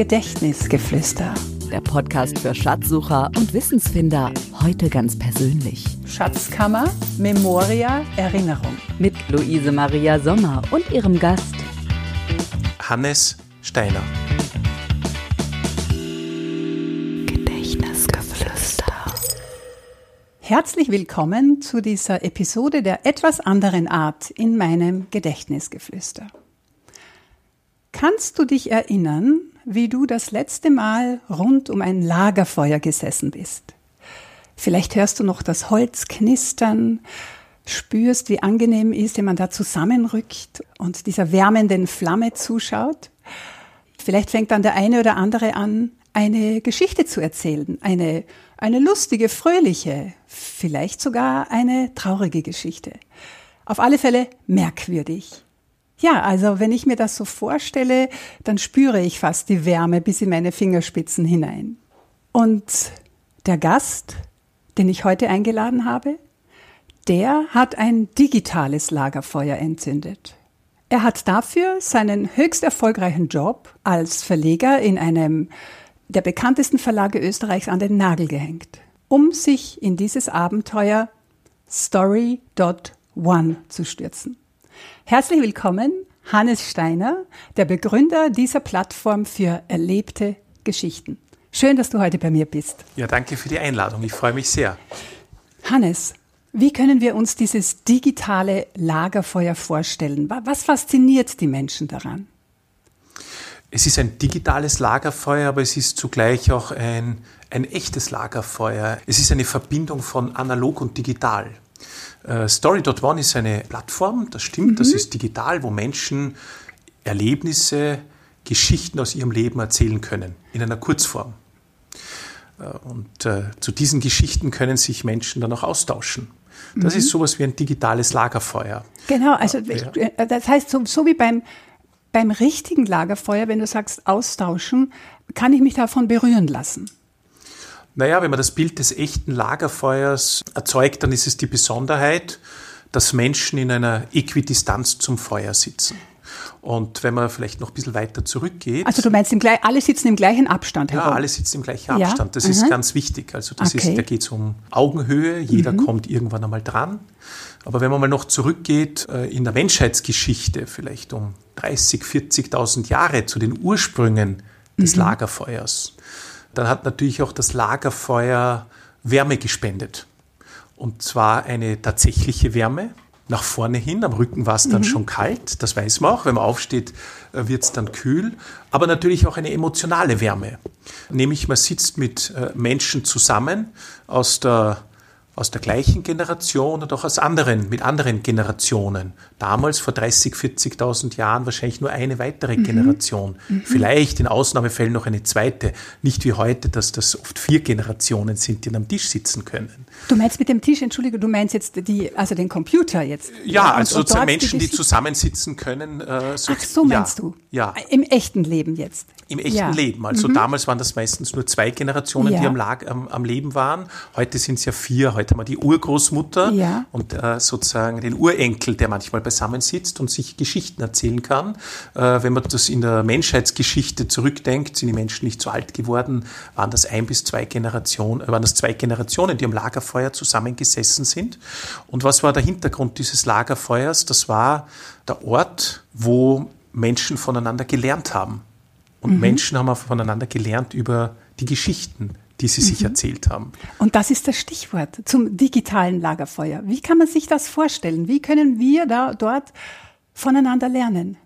Gedächtnisgeflüster. Der Podcast für Schatzsucher und Wissensfinder. Heute ganz persönlich. Schatzkammer, Memoria, Erinnerung. Mit Luise Maria Sommer und ihrem Gast Hannes Steiner. Gedächtnisgeflüster. Herzlich willkommen zu dieser Episode der etwas anderen Art in meinem Gedächtnisgeflüster. Kannst du dich erinnern, wie du das letzte Mal rund um ein Lagerfeuer gesessen bist? Vielleicht hörst du noch das Holz knistern, spürst, wie angenehm ist, wenn man da zusammenrückt und dieser wärmenden Flamme zuschaut. Vielleicht fängt dann der eine oder andere an, eine Geschichte zu erzählen, eine, eine lustige, fröhliche, vielleicht sogar eine traurige Geschichte. Auf alle Fälle merkwürdig. Ja, also wenn ich mir das so vorstelle, dann spüre ich fast die Wärme bis in meine Fingerspitzen hinein. Und der Gast, den ich heute eingeladen habe, der hat ein digitales Lagerfeuer entzündet. Er hat dafür seinen höchst erfolgreichen Job als Verleger in einem der bekanntesten Verlage Österreichs an den Nagel gehängt, um sich in dieses Abenteuer Story.one zu stürzen. Herzlich willkommen, Hannes Steiner, der Begründer dieser Plattform für erlebte Geschichten. Schön, dass du heute bei mir bist. Ja, danke für die Einladung. Ich freue mich sehr. Hannes, wie können wir uns dieses digitale Lagerfeuer vorstellen? Was fasziniert die Menschen daran? Es ist ein digitales Lagerfeuer, aber es ist zugleich auch ein, ein echtes Lagerfeuer. Es ist eine Verbindung von analog und digital. Äh, Story.one ist eine Plattform, das stimmt, mhm. das ist digital, wo Menschen Erlebnisse, Geschichten aus ihrem Leben erzählen können, in einer Kurzform. Äh, und äh, zu diesen Geschichten können sich Menschen dann auch austauschen. Das mhm. ist sowas wie ein digitales Lagerfeuer. Genau, also ja. das heißt, so, so wie beim, beim richtigen Lagerfeuer, wenn du sagst austauschen, kann ich mich davon berühren lassen. Naja, wenn man das Bild des echten Lagerfeuers erzeugt, dann ist es die Besonderheit, dass Menschen in einer Äquidistanz zum Feuer sitzen. Und wenn man vielleicht noch ein bisschen weiter zurückgeht. Also du meinst, im, alle sitzen im gleichen Abstand herum? Ja, alle sitzen im gleichen Abstand. Das mhm. ist ganz wichtig. Also das okay. ist, da geht es um Augenhöhe. Jeder mhm. kommt irgendwann einmal dran. Aber wenn man mal noch zurückgeht äh, in der Menschheitsgeschichte, vielleicht um 30, 40.000 Jahre zu den Ursprüngen des mhm. Lagerfeuers, dann hat natürlich auch das Lagerfeuer Wärme gespendet. Und zwar eine tatsächliche Wärme nach vorne hin. Am Rücken war es dann mhm. schon kalt, das weiß man auch. Wenn man aufsteht, äh, wird es dann kühl. Aber natürlich auch eine emotionale Wärme. Nämlich man sitzt mit äh, Menschen zusammen aus der aus der gleichen Generation und auch aus anderen, mit anderen Generationen. Damals vor 30, 40.000 Jahren wahrscheinlich nur eine weitere mhm. Generation. Mhm. Vielleicht in Ausnahmefällen noch eine zweite. Nicht wie heute, dass das oft vier Generationen sind, die am Tisch sitzen können. Du meinst mit dem Tisch, entschuldige, du meinst jetzt die, also den Computer jetzt? Ja, also und, sozusagen Menschen, die, die zusammensitzen können. Äh, so, Ach, so meinst ja, du? Ja. Im echten Leben jetzt? Im echten ja. Leben. Also mhm. damals waren das meistens nur zwei Generationen, ja. die am, Lag, am, am, Leben waren. Heute sind es ja vier. Heute haben wir die Urgroßmutter ja. und äh, sozusagen den Urenkel, der manchmal beisammen sitzt und sich Geschichten erzählen kann. Äh, wenn man das in der Menschheitsgeschichte zurückdenkt, sind die Menschen nicht so alt geworden, waren das ein bis zwei Generationen, waren das zwei Generationen, die am Lagerfeuer zusammengesessen sind. Und was war der Hintergrund dieses Lagerfeuers? Das war der Ort, wo Menschen voneinander gelernt haben. Und mhm. Menschen haben auch voneinander gelernt über die Geschichten, die sie mhm. sich erzählt haben. Und das ist das Stichwort zum digitalen Lagerfeuer. Wie kann man sich das vorstellen? Wie können wir da dort voneinander lernen?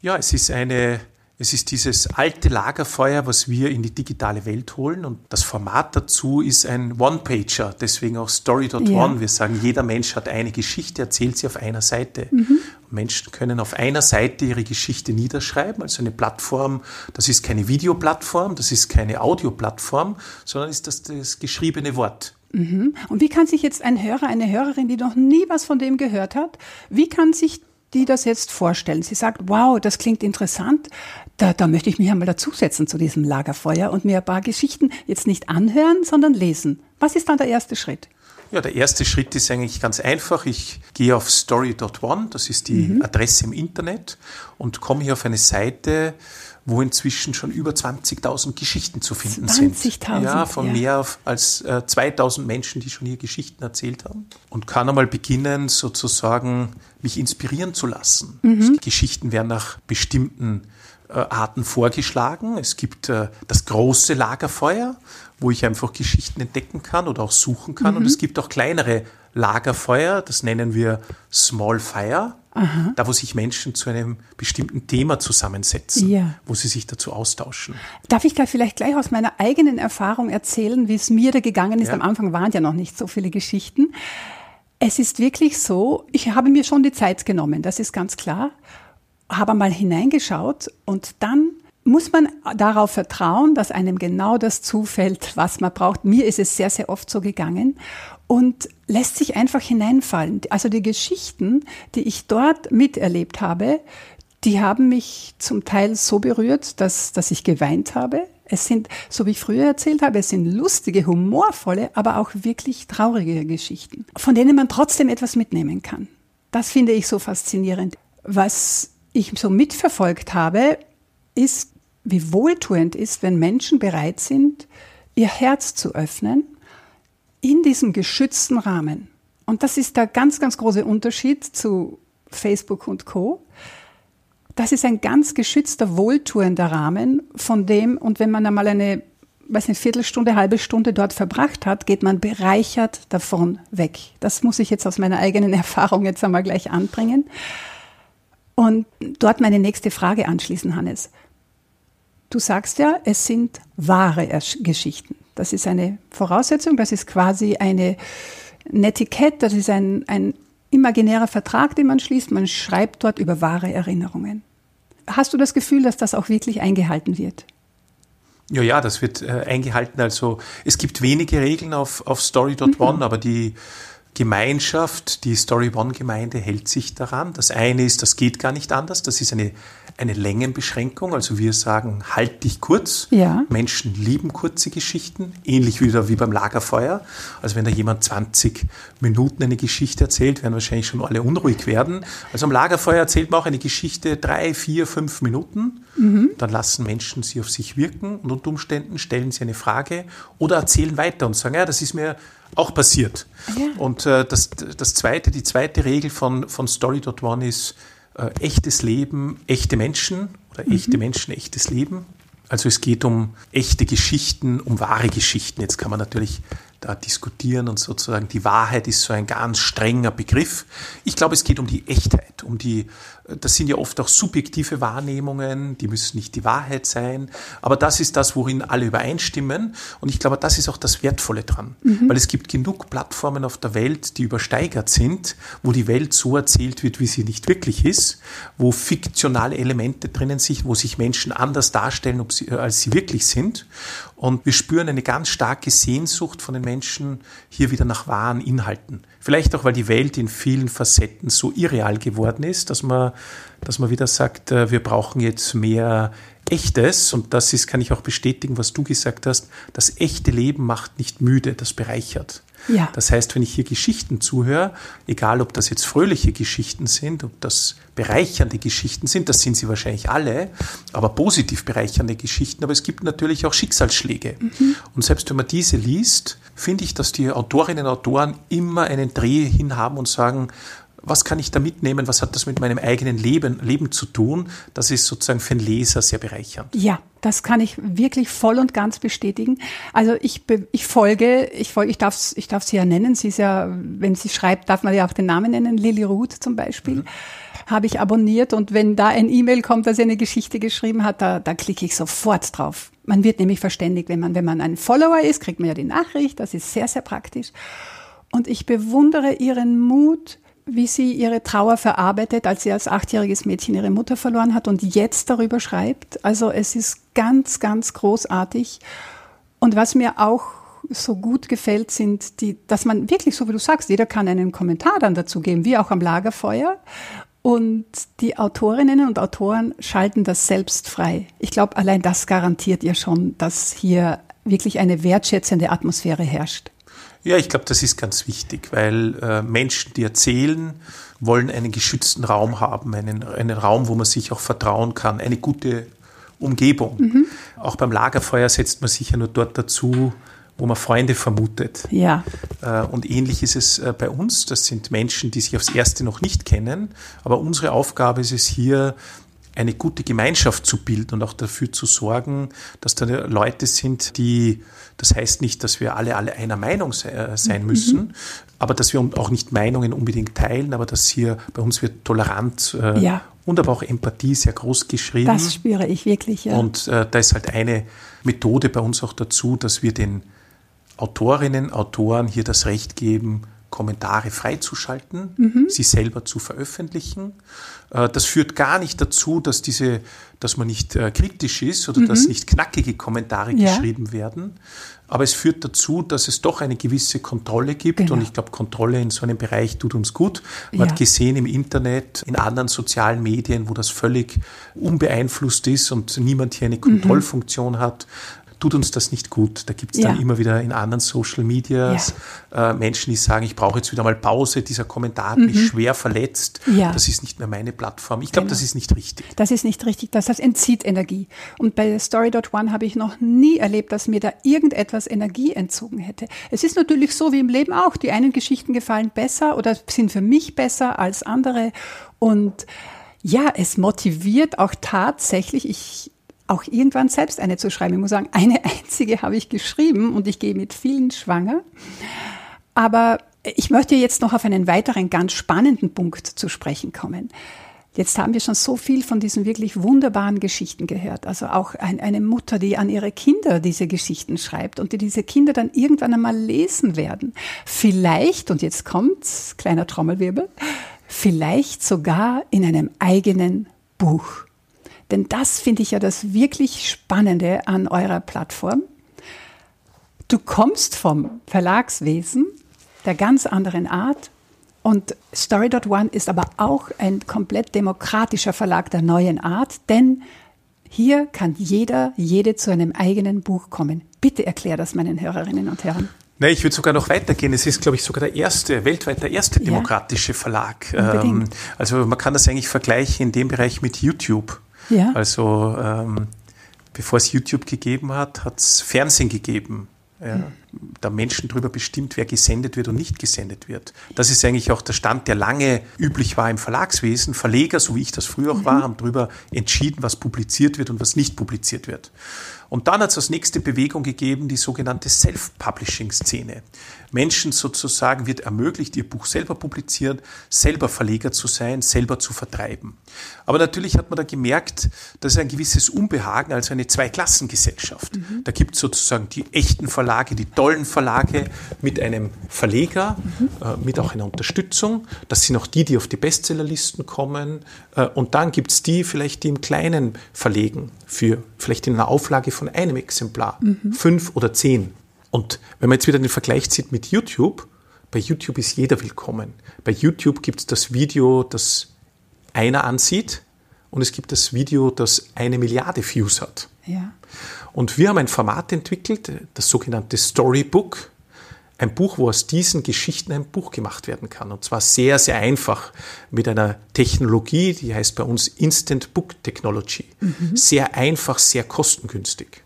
Ja, es ist eine es ist dieses alte Lagerfeuer, was wir in die digitale Welt holen. Und das Format dazu ist ein One-Pager, deswegen auch Story.one. Ja. Wir sagen, jeder Mensch hat eine Geschichte, erzählt sie auf einer Seite. Mhm. Menschen können auf einer Seite ihre Geschichte niederschreiben, also eine Plattform. Das ist keine Videoplattform, das ist keine Audioplattform, sondern ist das das geschriebene Wort. Mhm. Und wie kann sich jetzt ein Hörer, eine Hörerin, die noch nie was von dem gehört hat, wie kann sich die das jetzt vorstellen. Sie sagt, wow, das klingt interessant. Da, da möchte ich mich einmal dazusetzen zu diesem Lagerfeuer und mir ein paar Geschichten jetzt nicht anhören, sondern lesen. Was ist dann der erste Schritt? Ja, der erste Schritt ist eigentlich ganz einfach. Ich gehe auf story.one, das ist die mhm. Adresse im Internet, und komme hier auf eine Seite, wo inzwischen schon über 20.000 Geschichten zu finden 20 sind. Ja, von ja. mehr als äh, 2.000 Menschen, die schon hier Geschichten erzählt haben. Und kann einmal beginnen, sozusagen mich inspirieren zu lassen. Mhm. Geschichten werden nach bestimmten Arten vorgeschlagen. Es gibt äh, das große Lagerfeuer, wo ich einfach Geschichten entdecken kann oder auch suchen kann. Mhm. Und es gibt auch kleinere Lagerfeuer, das nennen wir Small Fire. Aha. Da, wo sich Menschen zu einem bestimmten Thema zusammensetzen, ja. wo sie sich dazu austauschen. Darf ich gleich vielleicht gleich aus meiner eigenen Erfahrung erzählen, wie es mir da gegangen ist? Ja. Am Anfang waren ja noch nicht so viele Geschichten. Es ist wirklich so, ich habe mir schon die Zeit genommen, das ist ganz klar, habe mal hineingeschaut und dann muss man darauf vertrauen, dass einem genau das zufällt, was man braucht. Mir ist es sehr, sehr oft so gegangen und lässt sich einfach hineinfallen. Also die Geschichten, die ich dort miterlebt habe, die haben mich zum Teil so berührt, dass, dass ich geweint habe. Es sind, so wie ich früher erzählt habe, es sind lustige, humorvolle, aber auch wirklich traurige Geschichten, von denen man trotzdem etwas mitnehmen kann. Das finde ich so faszinierend. Was ich so mitverfolgt habe, ist, wie wohltuend ist, wenn Menschen bereit sind, ihr Herz zu öffnen in diesem geschützten Rahmen. Und das ist der ganz, ganz große Unterschied zu Facebook und Co. Das ist ein ganz geschützter, wohltuender Rahmen, von dem, und wenn man einmal eine, weiß nicht, Viertelstunde, halbe Stunde dort verbracht hat, geht man bereichert davon weg. Das muss ich jetzt aus meiner eigenen Erfahrung jetzt einmal gleich anbringen. Und dort meine nächste Frage anschließen, Hannes. Du sagst ja, es sind wahre Geschichten. Das ist eine Voraussetzung, das ist quasi eine Netiquette, das ist ein, ein imaginärer Vertrag, den man schließt. Man schreibt dort über wahre Erinnerungen. Hast du das Gefühl, dass das auch wirklich eingehalten wird? Ja, ja, das wird äh, eingehalten. Also es gibt wenige Regeln auf, auf Story.one, mhm. aber die Gemeinschaft, die Story One Gemeinde hält sich daran. Das eine ist, das geht gar nicht anders. Das ist eine, eine Längenbeschränkung. Also wir sagen, halt dich kurz. Ja. Menschen lieben kurze Geschichten. Ähnlich wieder wie beim Lagerfeuer. Also wenn da jemand 20 Minuten eine Geschichte erzählt, werden wahrscheinlich schon alle unruhig werden. Also am Lagerfeuer erzählt man auch eine Geschichte drei, vier, fünf Minuten. Mhm. Dann lassen Menschen sie auf sich wirken und unter Umständen stellen sie eine Frage oder erzählen weiter und sagen, ja, das ist mir auch passiert. Ja. Und äh, das, das zweite, die zweite Regel von, von Story.one ist äh, echtes Leben, echte Menschen oder mhm. echte Menschen, echtes Leben. Also es geht um echte Geschichten, um wahre Geschichten. Jetzt kann man natürlich da diskutieren und sozusagen die Wahrheit ist so ein ganz strenger Begriff. Ich glaube, es geht um die Echtheit, um die, das sind ja oft auch subjektive Wahrnehmungen, die müssen nicht die Wahrheit sein, aber das ist das, worin alle übereinstimmen und ich glaube, das ist auch das Wertvolle dran, mhm. weil es gibt genug Plattformen auf der Welt, die übersteigert sind, wo die Welt so erzählt wird, wie sie nicht wirklich ist, wo fiktionale Elemente drinnen sind, wo sich Menschen anders darstellen, sie, als sie wirklich sind und wir spüren eine ganz starke Sehnsucht von den Menschen hier wieder nach wahren Inhalten. Vielleicht auch, weil die Welt in vielen Facetten so irreal geworden ist, dass man, dass man wieder sagt, äh, wir brauchen jetzt mehr Echtes. Und das ist, kann ich auch bestätigen, was du gesagt hast. Das echte Leben macht nicht müde, das bereichert. Ja. Das heißt, wenn ich hier Geschichten zuhöre, egal ob das jetzt fröhliche Geschichten sind, ob das bereichernde Geschichten sind, das sind sie wahrscheinlich alle, aber positiv bereichernde Geschichten, aber es gibt natürlich auch Schicksalsschläge. Mhm. Und selbst wenn man diese liest, finde ich, dass die Autorinnen und Autoren immer einen Dreh hin haben und sagen, was kann ich da mitnehmen, was hat das mit meinem eigenen Leben, Leben zu tun? Das ist sozusagen für den Leser sehr bereichernd. Ja, das kann ich wirklich voll und ganz bestätigen. Also ich, ich folge, ich folge, ich darf, ich darf sie ja nennen. Sie ist ja, wenn sie schreibt, darf man ja auch den Namen nennen. Lily Ruth zum Beispiel. Mhm. Habe ich abonniert und wenn da ein E-Mail kommt, dass sie eine Geschichte geschrieben hat, da, da klicke ich sofort drauf. Man wird nämlich verständigt, wenn man, wenn man ein Follower ist, kriegt man ja die Nachricht. Das ist sehr, sehr praktisch. Und ich bewundere ihren Mut, wie sie ihre Trauer verarbeitet, als sie als achtjähriges Mädchen ihre Mutter verloren hat und jetzt darüber schreibt. Also es ist ganz, ganz großartig. Und was mir auch so gut gefällt, sind die, dass man wirklich, so wie du sagst, jeder kann einen Kommentar dann dazu geben, wie auch am Lagerfeuer. Und die Autorinnen und Autoren schalten das selbst frei. Ich glaube, allein das garantiert ihr schon, dass hier wirklich eine wertschätzende Atmosphäre herrscht. Ja, ich glaube, das ist ganz wichtig, weil äh, Menschen, die erzählen, wollen einen geschützten Raum haben, einen, einen Raum, wo man sich auch vertrauen kann, eine gute Umgebung. Mhm. Auch beim Lagerfeuer setzt man sich ja nur dort dazu, wo man Freunde vermutet. Ja. Äh, und ähnlich ist es äh, bei uns. Das sind Menschen, die sich aufs Erste noch nicht kennen. Aber unsere Aufgabe ist es hier, eine gute Gemeinschaft zu bilden und auch dafür zu sorgen, dass da Leute sind, die, das heißt nicht, dass wir alle, alle einer Meinung äh, sein müssen, mhm. aber dass wir auch nicht Meinungen unbedingt teilen, aber dass hier bei uns wird Toleranz ja. und aber auch Empathie sehr groß geschrieben. Das spüre ich wirklich, ja. Und äh, da ist halt eine Methode bei uns auch dazu, dass wir den Autorinnen, Autoren hier das Recht geben, Kommentare freizuschalten, mhm. sie selber zu veröffentlichen. Äh, das führt gar nicht dazu, dass diese, dass man nicht äh, kritisch ist oder mhm. dass nicht knackige Kommentare ja. geschrieben werden. Aber es führt dazu, dass es doch eine gewisse Kontrolle gibt. Genau. Und ich glaube, Kontrolle in so einem Bereich tut uns gut. Man ja. hat gesehen im Internet, in anderen sozialen Medien, wo das völlig unbeeinflusst ist und niemand hier eine mhm. Kontrollfunktion mhm. hat, tut uns das nicht gut. Da gibt es dann ja. immer wieder in anderen Social Medias ja. äh, Menschen, die sagen, ich brauche jetzt wieder mal Pause, dieser Kommentar hat mhm. mich schwer verletzt, ja. das ist nicht mehr meine Plattform. Ich glaube, genau. das ist nicht richtig. Das ist nicht richtig, das heißt, entzieht Energie. Und bei Story.one habe ich noch nie erlebt, dass mir da irgendetwas Energie entzogen hätte. Es ist natürlich so wie im Leben auch, die einen Geschichten gefallen besser oder sind für mich besser als andere und ja, es motiviert auch tatsächlich, ich auch irgendwann selbst eine zu schreiben. Ich muss sagen, eine einzige habe ich geschrieben und ich gehe mit vielen schwanger. Aber ich möchte jetzt noch auf einen weiteren ganz spannenden Punkt zu sprechen kommen. Jetzt haben wir schon so viel von diesen wirklich wunderbaren Geschichten gehört. Also auch ein, eine Mutter, die an ihre Kinder diese Geschichten schreibt und die diese Kinder dann irgendwann einmal lesen werden. Vielleicht, und jetzt kommt's, kleiner Trommelwirbel, vielleicht sogar in einem eigenen Buch. Denn das finde ich ja das wirklich Spannende an eurer Plattform. Du kommst vom Verlagswesen der ganz anderen Art und Story.one ist aber auch ein komplett demokratischer Verlag der neuen Art, denn hier kann jeder, jede zu einem eigenen Buch kommen. Bitte erklär das meinen Hörerinnen und Herren. Nee, ich würde sogar noch weitergehen. Es ist, glaube ich, sogar der erste, weltweit der erste demokratische ja, Verlag. Ähm, also man kann das eigentlich vergleichen in dem Bereich mit YouTube. Ja. Also ähm, bevor es YouTube gegeben hat, hat es Fernsehen gegeben. Ja, hm. da Menschen darüber bestimmt, wer gesendet wird und nicht gesendet wird. Das ist eigentlich auch der Stand, der lange üblich war im Verlagswesen. Verleger, so wie ich das früher auch mhm. war, haben darüber entschieden, was publiziert wird und was nicht publiziert wird. Und dann hat es als nächste Bewegung gegeben, die sogenannte Self-Publishing-Szene. Menschen sozusagen wird ermöglicht, ihr Buch selber publizieren, selber Verleger zu sein, selber zu vertreiben. Aber natürlich hat man da gemerkt, dass ein gewisses Unbehagen, also eine Zweiklassengesellschaft. Mhm. Da gibt es sozusagen die echten Verlage, die tollen Verlage mit einem Verleger, mhm. äh, mit auch einer Unterstützung. Das sind auch die, die auf die Bestsellerlisten kommen. Äh, und dann gibt es die vielleicht, die im Kleinen verlegen, für vielleicht in einer Auflage von einem Exemplar, mhm. fünf oder zehn. Und wenn man jetzt wieder den Vergleich zieht mit YouTube, bei YouTube ist jeder willkommen. Bei YouTube gibt es das Video, das einer ansieht und es gibt das Video, das eine Milliarde Views hat. Ja. Und wir haben ein Format entwickelt, das sogenannte Storybook. Ein Buch, wo aus diesen Geschichten ein Buch gemacht werden kann. Und zwar sehr, sehr einfach mit einer Technologie, die heißt bei uns Instant Book Technology. Mhm. Sehr einfach, sehr kostengünstig.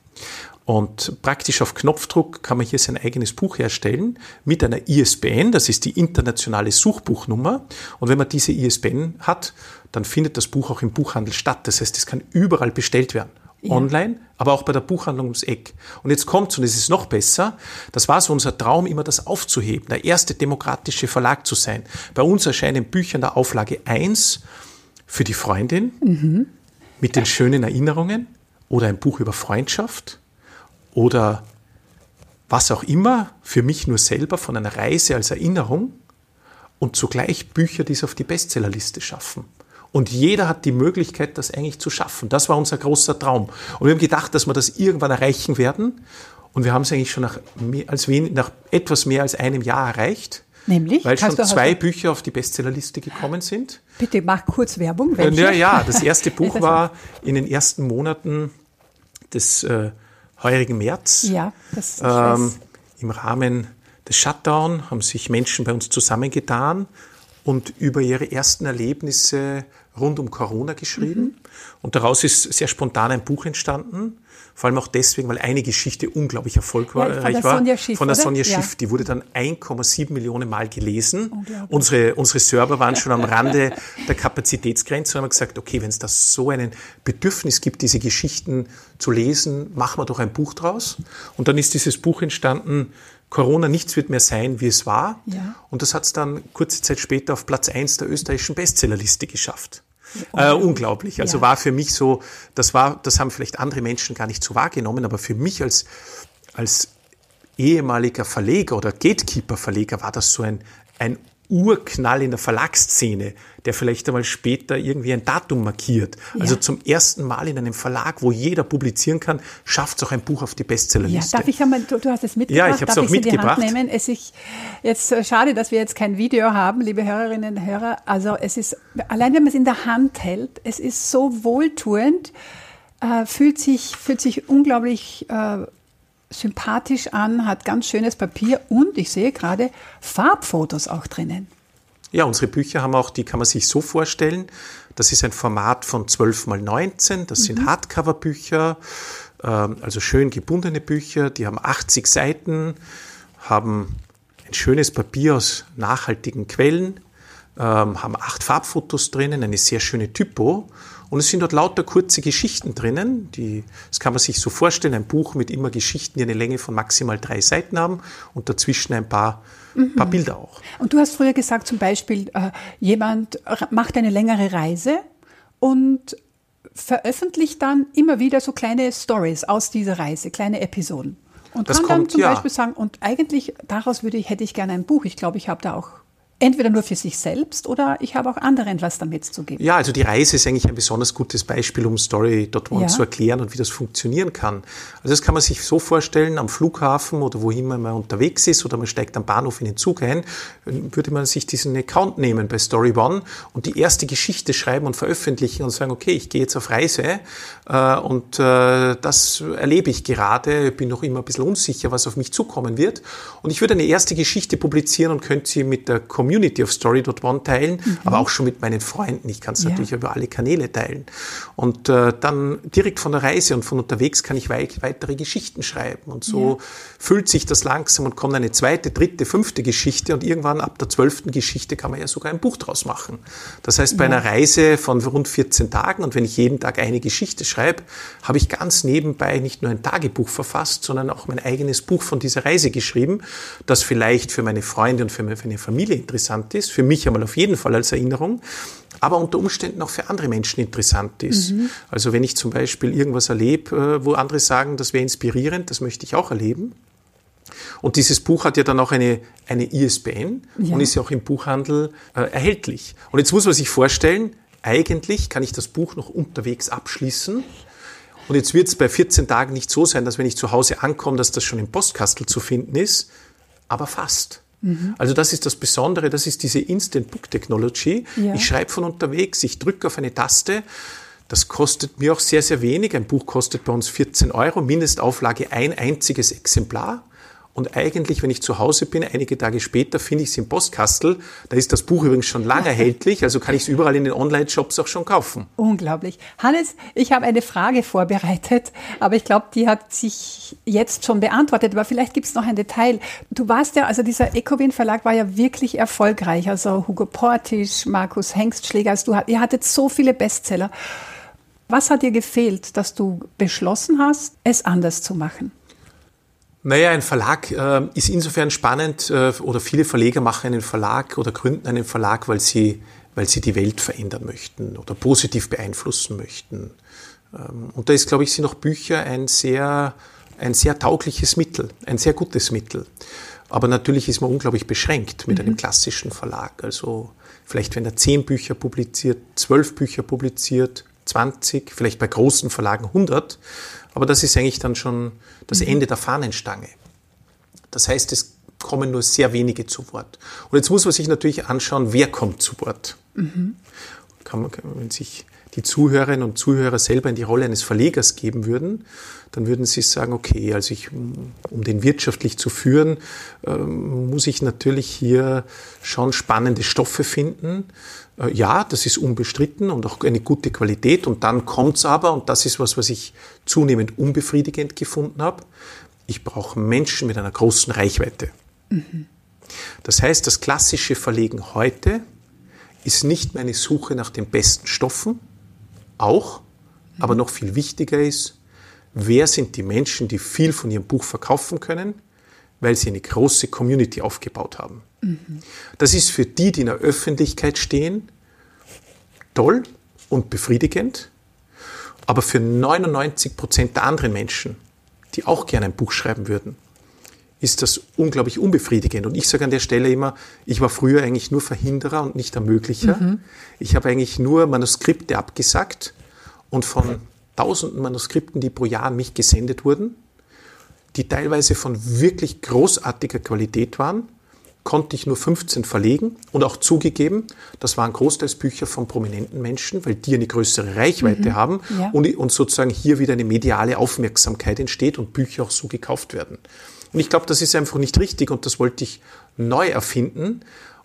Und praktisch auf Knopfdruck kann man hier sein eigenes Buch herstellen mit einer ISBN, das ist die internationale Suchbuchnummer. Und wenn man diese ISBN hat, dann findet das Buch auch im Buchhandel statt. Das heißt, es kann überall bestellt werden. Ja. Online, aber auch bei der Buchhandlung ums Eck. Und jetzt kommt's und es ist noch besser. Das war so unser Traum, immer das aufzuheben, der erste demokratische Verlag zu sein. Bei uns erscheinen Bücher in der Auflage 1 für die Freundin mhm. mit den schönen Erinnerungen oder ein Buch über Freundschaft oder was auch immer, für mich nur selber von einer Reise als Erinnerung und zugleich Bücher, die es auf die Bestsellerliste schaffen. Und jeder hat die Möglichkeit, das eigentlich zu schaffen. Das war unser großer Traum. Und wir haben gedacht, dass wir das irgendwann erreichen werden. Und wir haben es eigentlich schon nach, mehr, als wenig, nach etwas mehr als einem Jahr erreicht. Nämlich? Weil schon zwei Bücher auf die Bestsellerliste gekommen sind. Bitte mach kurz Werbung. Welche? Ja, ja, das erste Buch war in den ersten Monaten des äh, heurigen März. Ja, das ähm, Im Rahmen des Shutdown haben sich Menschen bei uns zusammengetan und über ihre ersten Erlebnisse rund um Corona geschrieben. Mhm. Und daraus ist sehr spontan ein Buch entstanden. Vor allem auch deswegen, weil eine Geschichte unglaublich erfolgreich ja, war. Sonja Schiff, von der Sonja Schiff. Ja. Die wurde dann 1,7 Millionen Mal gelesen. Unsere, unsere Server waren schon am Rande der Kapazitätsgrenze und haben gesagt, okay, wenn es da so ein Bedürfnis gibt, diese Geschichten zu lesen, machen wir doch ein Buch draus. Und dann ist dieses Buch entstanden, Corona, nichts wird mehr sein, wie es war. Ja. Und das hat es dann kurze Zeit später auf Platz 1 der österreichischen Bestsellerliste geschafft. Äh, unglaublich. Also ja. war für mich so, das war, das haben vielleicht andere Menschen gar nicht so wahrgenommen, aber für mich als, als ehemaliger Verleger oder Gatekeeper-Verleger war das so ein, ein Urknall in der Verlagsszene, der vielleicht einmal später irgendwie ein Datum markiert. Ja. Also zum ersten Mal in einem Verlag, wo jeder publizieren kann, schafft es auch ein Buch auf die Bestsellerliste. Ja, darf ich einmal, du, du hast es mitgebracht. Ja, ich habe es auch mitgebracht. In die Hand nehmen? Es ist jetzt äh, schade, dass wir jetzt kein Video haben, liebe Hörerinnen und Hörer. Also es ist, allein wenn man es in der Hand hält, es ist so wohltuend, äh, fühlt sich, fühlt sich unglaublich äh, sympathisch an, hat ganz schönes Papier und ich sehe gerade Farbfotos auch drinnen. Ja, unsere Bücher haben auch, die kann man sich so vorstellen. Das ist ein Format von 12 mal 19. Das mhm. sind Hardcover-Bücher, ähm, also schön gebundene Bücher. Die haben 80 Seiten, haben ein schönes Papier aus nachhaltigen Quellen, ähm, haben acht Farbfotos drinnen, eine sehr schöne Typo und es sind dort lauter kurze Geschichten drinnen. Die, das kann man sich so vorstellen, ein Buch mit immer Geschichten, die eine Länge von maximal drei Seiten haben und dazwischen ein paar, mhm. paar Bilder auch. Und du hast früher gesagt, zum Beispiel, äh, jemand macht eine längere Reise und veröffentlicht dann immer wieder so kleine Stories aus dieser Reise, kleine Episoden. Und das kann kommt, dann zum ja. Beispiel sagen, und eigentlich daraus würde ich, hätte ich gerne ein Buch. Ich glaube, ich habe da auch entweder nur für sich selbst oder ich habe auch anderen was damit zu geben. Ja, also die Reise ist eigentlich ein besonders gutes Beispiel, um Story.one ja. zu erklären und wie das funktionieren kann. Also das kann man sich so vorstellen, am Flughafen oder wohin man mal unterwegs ist oder man steigt am Bahnhof in den Zug ein, würde man sich diesen Account nehmen bei StoryOne und die erste Geschichte schreiben und veröffentlichen und sagen, okay, ich gehe jetzt auf Reise äh, und äh, das erlebe ich gerade, bin noch immer ein bisschen unsicher, was auf mich zukommen wird und ich würde eine erste Geschichte publizieren und könnte sie mit der Community Community of Story.one teilen, mhm. aber auch schon mit meinen Freunden. Ich kann es ja. natürlich über alle Kanäle teilen. Und äh, dann direkt von der Reise und von unterwegs kann ich wei weitere Geschichten schreiben. Und so ja. füllt sich das langsam und kommt eine zweite, dritte, fünfte Geschichte und irgendwann ab der zwölften Geschichte kann man ja sogar ein Buch draus machen. Das heißt, bei ja. einer Reise von rund 14 Tagen und wenn ich jeden Tag eine Geschichte schreibe, habe ich ganz nebenbei nicht nur ein Tagebuch verfasst, sondern auch mein eigenes Buch von dieser Reise geschrieben, das vielleicht für meine Freunde und für meine Familie interessant interessant ist, für mich einmal auf jeden Fall als Erinnerung, aber unter Umständen auch für andere Menschen interessant ist. Mhm. Also wenn ich zum Beispiel irgendwas erlebe, äh, wo andere sagen, das wäre inspirierend, das möchte ich auch erleben. Und dieses Buch hat ja dann auch eine, eine ISBN ja. und ist ja auch im Buchhandel äh, erhältlich. Und jetzt muss man sich vorstellen, eigentlich kann ich das Buch noch unterwegs abschließen. Und jetzt wird es bei 14 Tagen nicht so sein, dass wenn ich zu Hause ankomme, dass das schon im Postkastel zu finden ist, aber fast. Mhm. Also das ist das Besondere, das ist diese Instant Book Technology. Ja. Ich schreibe von unterwegs, ich drücke auf eine Taste. Das kostet mir auch sehr, sehr wenig. Ein Buch kostet bei uns 14 Euro, Mindestauflage ein einziges Exemplar. Und eigentlich, wenn ich zu Hause bin, einige Tage später, finde ich es im Postkastel. Da ist das Buch übrigens schon lange erhältlich, also kann ich es überall in den Online-Shops auch schon kaufen. Unglaublich. Hannes, ich habe eine Frage vorbereitet, aber ich glaube, die hat sich jetzt schon beantwortet. Aber vielleicht gibt es noch ein Detail. Du warst ja, also dieser Ecowin Verlag war ja wirklich erfolgreich. Also Hugo Portisch, Markus Hengstschläger, also du, ihr hattet so viele Bestseller. Was hat dir gefehlt, dass du beschlossen hast, es anders zu machen? Naja, ein Verlag äh, ist insofern spannend äh, oder viele Verleger machen einen Verlag oder gründen einen Verlag, weil sie, weil sie die Welt verändern möchten oder positiv beeinflussen möchten. Ähm, und da ist, glaube ich, sind auch Bücher ein sehr, ein sehr taugliches Mittel, ein sehr gutes Mittel. Aber natürlich ist man unglaublich beschränkt mit mhm. einem klassischen Verlag. Also vielleicht, wenn er zehn Bücher publiziert, zwölf Bücher publiziert, 20, vielleicht bei großen Verlagen 100, aber das ist eigentlich dann schon das mhm. Ende der Fahnenstange. Das heißt, es kommen nur sehr wenige zu Wort. Und jetzt muss man sich natürlich anschauen, wer kommt zu Wort. Mhm. Kann man, wenn sich die Zuhörerinnen und Zuhörer selber in die Rolle eines Verlegers geben würden, dann würden sie sagen, okay, also ich, um den wirtschaftlich zu führen, ähm, muss ich natürlich hier schon spannende Stoffe finden. Äh, ja, das ist unbestritten und auch eine gute Qualität. Und dann kommt's aber, und das ist was, was ich zunehmend unbefriedigend gefunden habe, ich brauche Menschen mit einer großen Reichweite. Mhm. Das heißt, das klassische Verlegen heute ist nicht mehr eine Suche nach den besten Stoffen, auch, mhm. aber noch viel wichtiger ist, wer sind die Menschen, die viel von ihrem Buch verkaufen können, weil sie eine große Community aufgebaut haben. Mhm. Das ist für die, die in der Öffentlichkeit stehen, toll und befriedigend, aber für 99 Prozent der anderen Menschen, die auch gerne ein Buch schreiben würden, ist das unglaublich unbefriedigend. Und ich sage an der Stelle immer, ich war früher eigentlich nur Verhinderer und nicht Ermöglicher. Mhm. Ich habe eigentlich nur Manuskripte abgesagt und von tausenden Manuskripten, die pro Jahr an mich gesendet wurden, die teilweise von wirklich großartiger Qualität waren, konnte ich nur 15 verlegen und auch zugegeben, das waren großteils Bücher von prominenten Menschen, weil die eine größere Reichweite mhm, haben ja. und, und sozusagen hier wieder eine mediale Aufmerksamkeit entsteht und Bücher auch so gekauft werden. Und ich glaube, das ist einfach nicht richtig und das wollte ich neu erfinden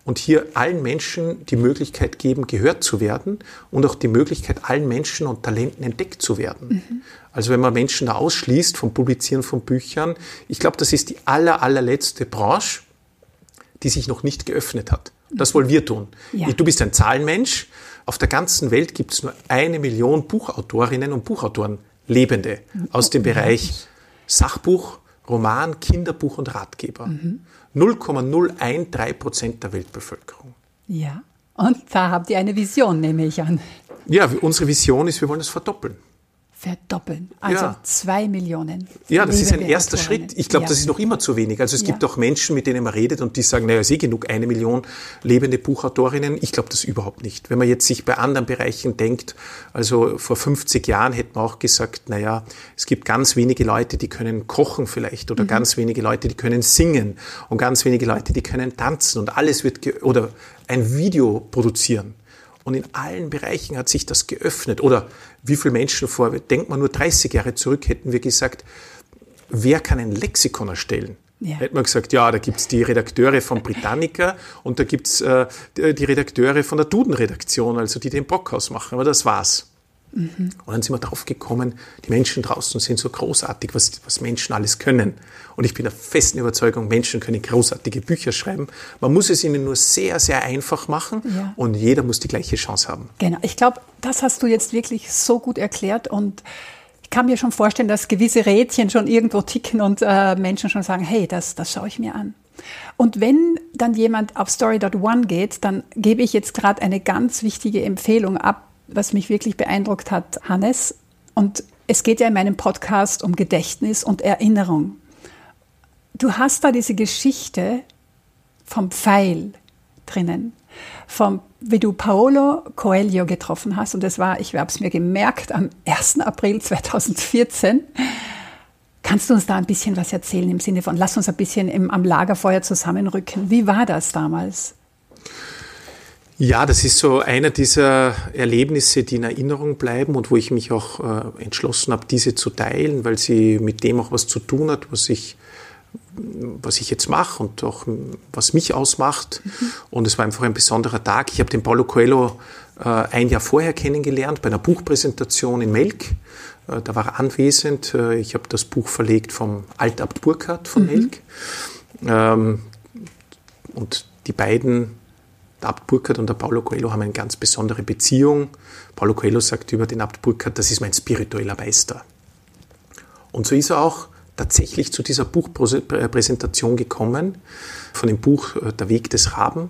und hier allen Menschen die Möglichkeit geben, gehört zu werden und auch die Möglichkeit, allen Menschen und Talenten entdeckt zu werden. Mhm. Also wenn man Menschen da ausschließt vom Publizieren von Büchern, ich glaube, das ist die aller, allerletzte Branche, die sich noch nicht geöffnet hat. Das wollen wir tun. Ja. Du bist ein Zahlenmensch. Auf der ganzen Welt gibt es nur eine Million Buchautorinnen und Buchautoren, Lebende, aus dem Bereich Sachbuch, Roman, Kinderbuch und Ratgeber. Mhm. 0,013 Prozent der Weltbevölkerung. Ja, und da habt ihr eine Vision, nehme ich an. Ja, unsere Vision ist, wir wollen es verdoppeln verdoppeln. Also ja. zwei Millionen. Ja, das ist ein erster Schritt. Ich glaube, ja. das ist noch immer zu wenig. Also es ja. gibt auch Menschen, mit denen man redet und die sagen, naja, ist eh genug, eine Million lebende Buchautorinnen. Ich glaube das überhaupt nicht. Wenn man jetzt sich bei anderen Bereichen denkt, also vor 50 Jahren hätte man auch gesagt, naja, es gibt ganz wenige Leute, die können kochen vielleicht oder mhm. ganz wenige Leute, die können singen und ganz wenige Leute, die können tanzen und alles wird, oder ein Video produzieren. Und in allen Bereichen hat sich das geöffnet. Oder wie viele Menschen vor, denkt man nur 30 Jahre zurück, hätten wir gesagt, wer kann ein Lexikon erstellen? Ja. Hätte man gesagt, ja, da gibt's die Redakteure von Britannica und da gibt's äh, die Redakteure von der Duden-Redaktion, also die den Brockhaus machen. Aber das war's. Mhm. Und dann sind wir drauf gekommen, die Menschen draußen sind so großartig, was, was Menschen alles können. Und ich bin der festen Überzeugung, Menschen können großartige Bücher schreiben. Man muss es ihnen nur sehr, sehr einfach machen ja. und jeder muss die gleiche Chance haben. Genau. Ich glaube, das hast du jetzt wirklich so gut erklärt und ich kann mir schon vorstellen, dass gewisse Rädchen schon irgendwo ticken und äh, Menschen schon sagen, hey, das, das schaue ich mir an. Und wenn dann jemand auf Story.one geht, dann gebe ich jetzt gerade eine ganz wichtige Empfehlung ab, was mich wirklich beeindruckt hat, Hannes. Und es geht ja in meinem Podcast um Gedächtnis und Erinnerung. Du hast da diese Geschichte vom Pfeil drinnen, vom, wie du Paolo Coelho getroffen hast. Und das war, ich habe es mir gemerkt, am 1. April 2014. Kannst du uns da ein bisschen was erzählen im Sinne von, lass uns ein bisschen im, am Lagerfeuer zusammenrücken. Wie war das damals? Ja, das ist so einer dieser Erlebnisse, die in Erinnerung bleiben und wo ich mich auch äh, entschlossen habe, diese zu teilen, weil sie mit dem auch was zu tun hat, was ich, was ich jetzt mache und auch was mich ausmacht. Mhm. Und es war einfach ein besonderer Tag. Ich habe den Paulo Coelho äh, ein Jahr vorher kennengelernt bei einer Buchpräsentation in Melk. Äh, da war er anwesend. Äh, ich habe das Buch verlegt vom Altabt Burkhardt von mhm. Melk. Ähm, und die beiden der Abt Burkhardt und der Paulo Coelho haben eine ganz besondere Beziehung. Paulo Coelho sagt über den Abt Burkhardt, das ist mein spiritueller Meister. Und so ist er auch tatsächlich zu dieser Buchpräsentation gekommen, von dem Buch äh, Der Weg des Raben.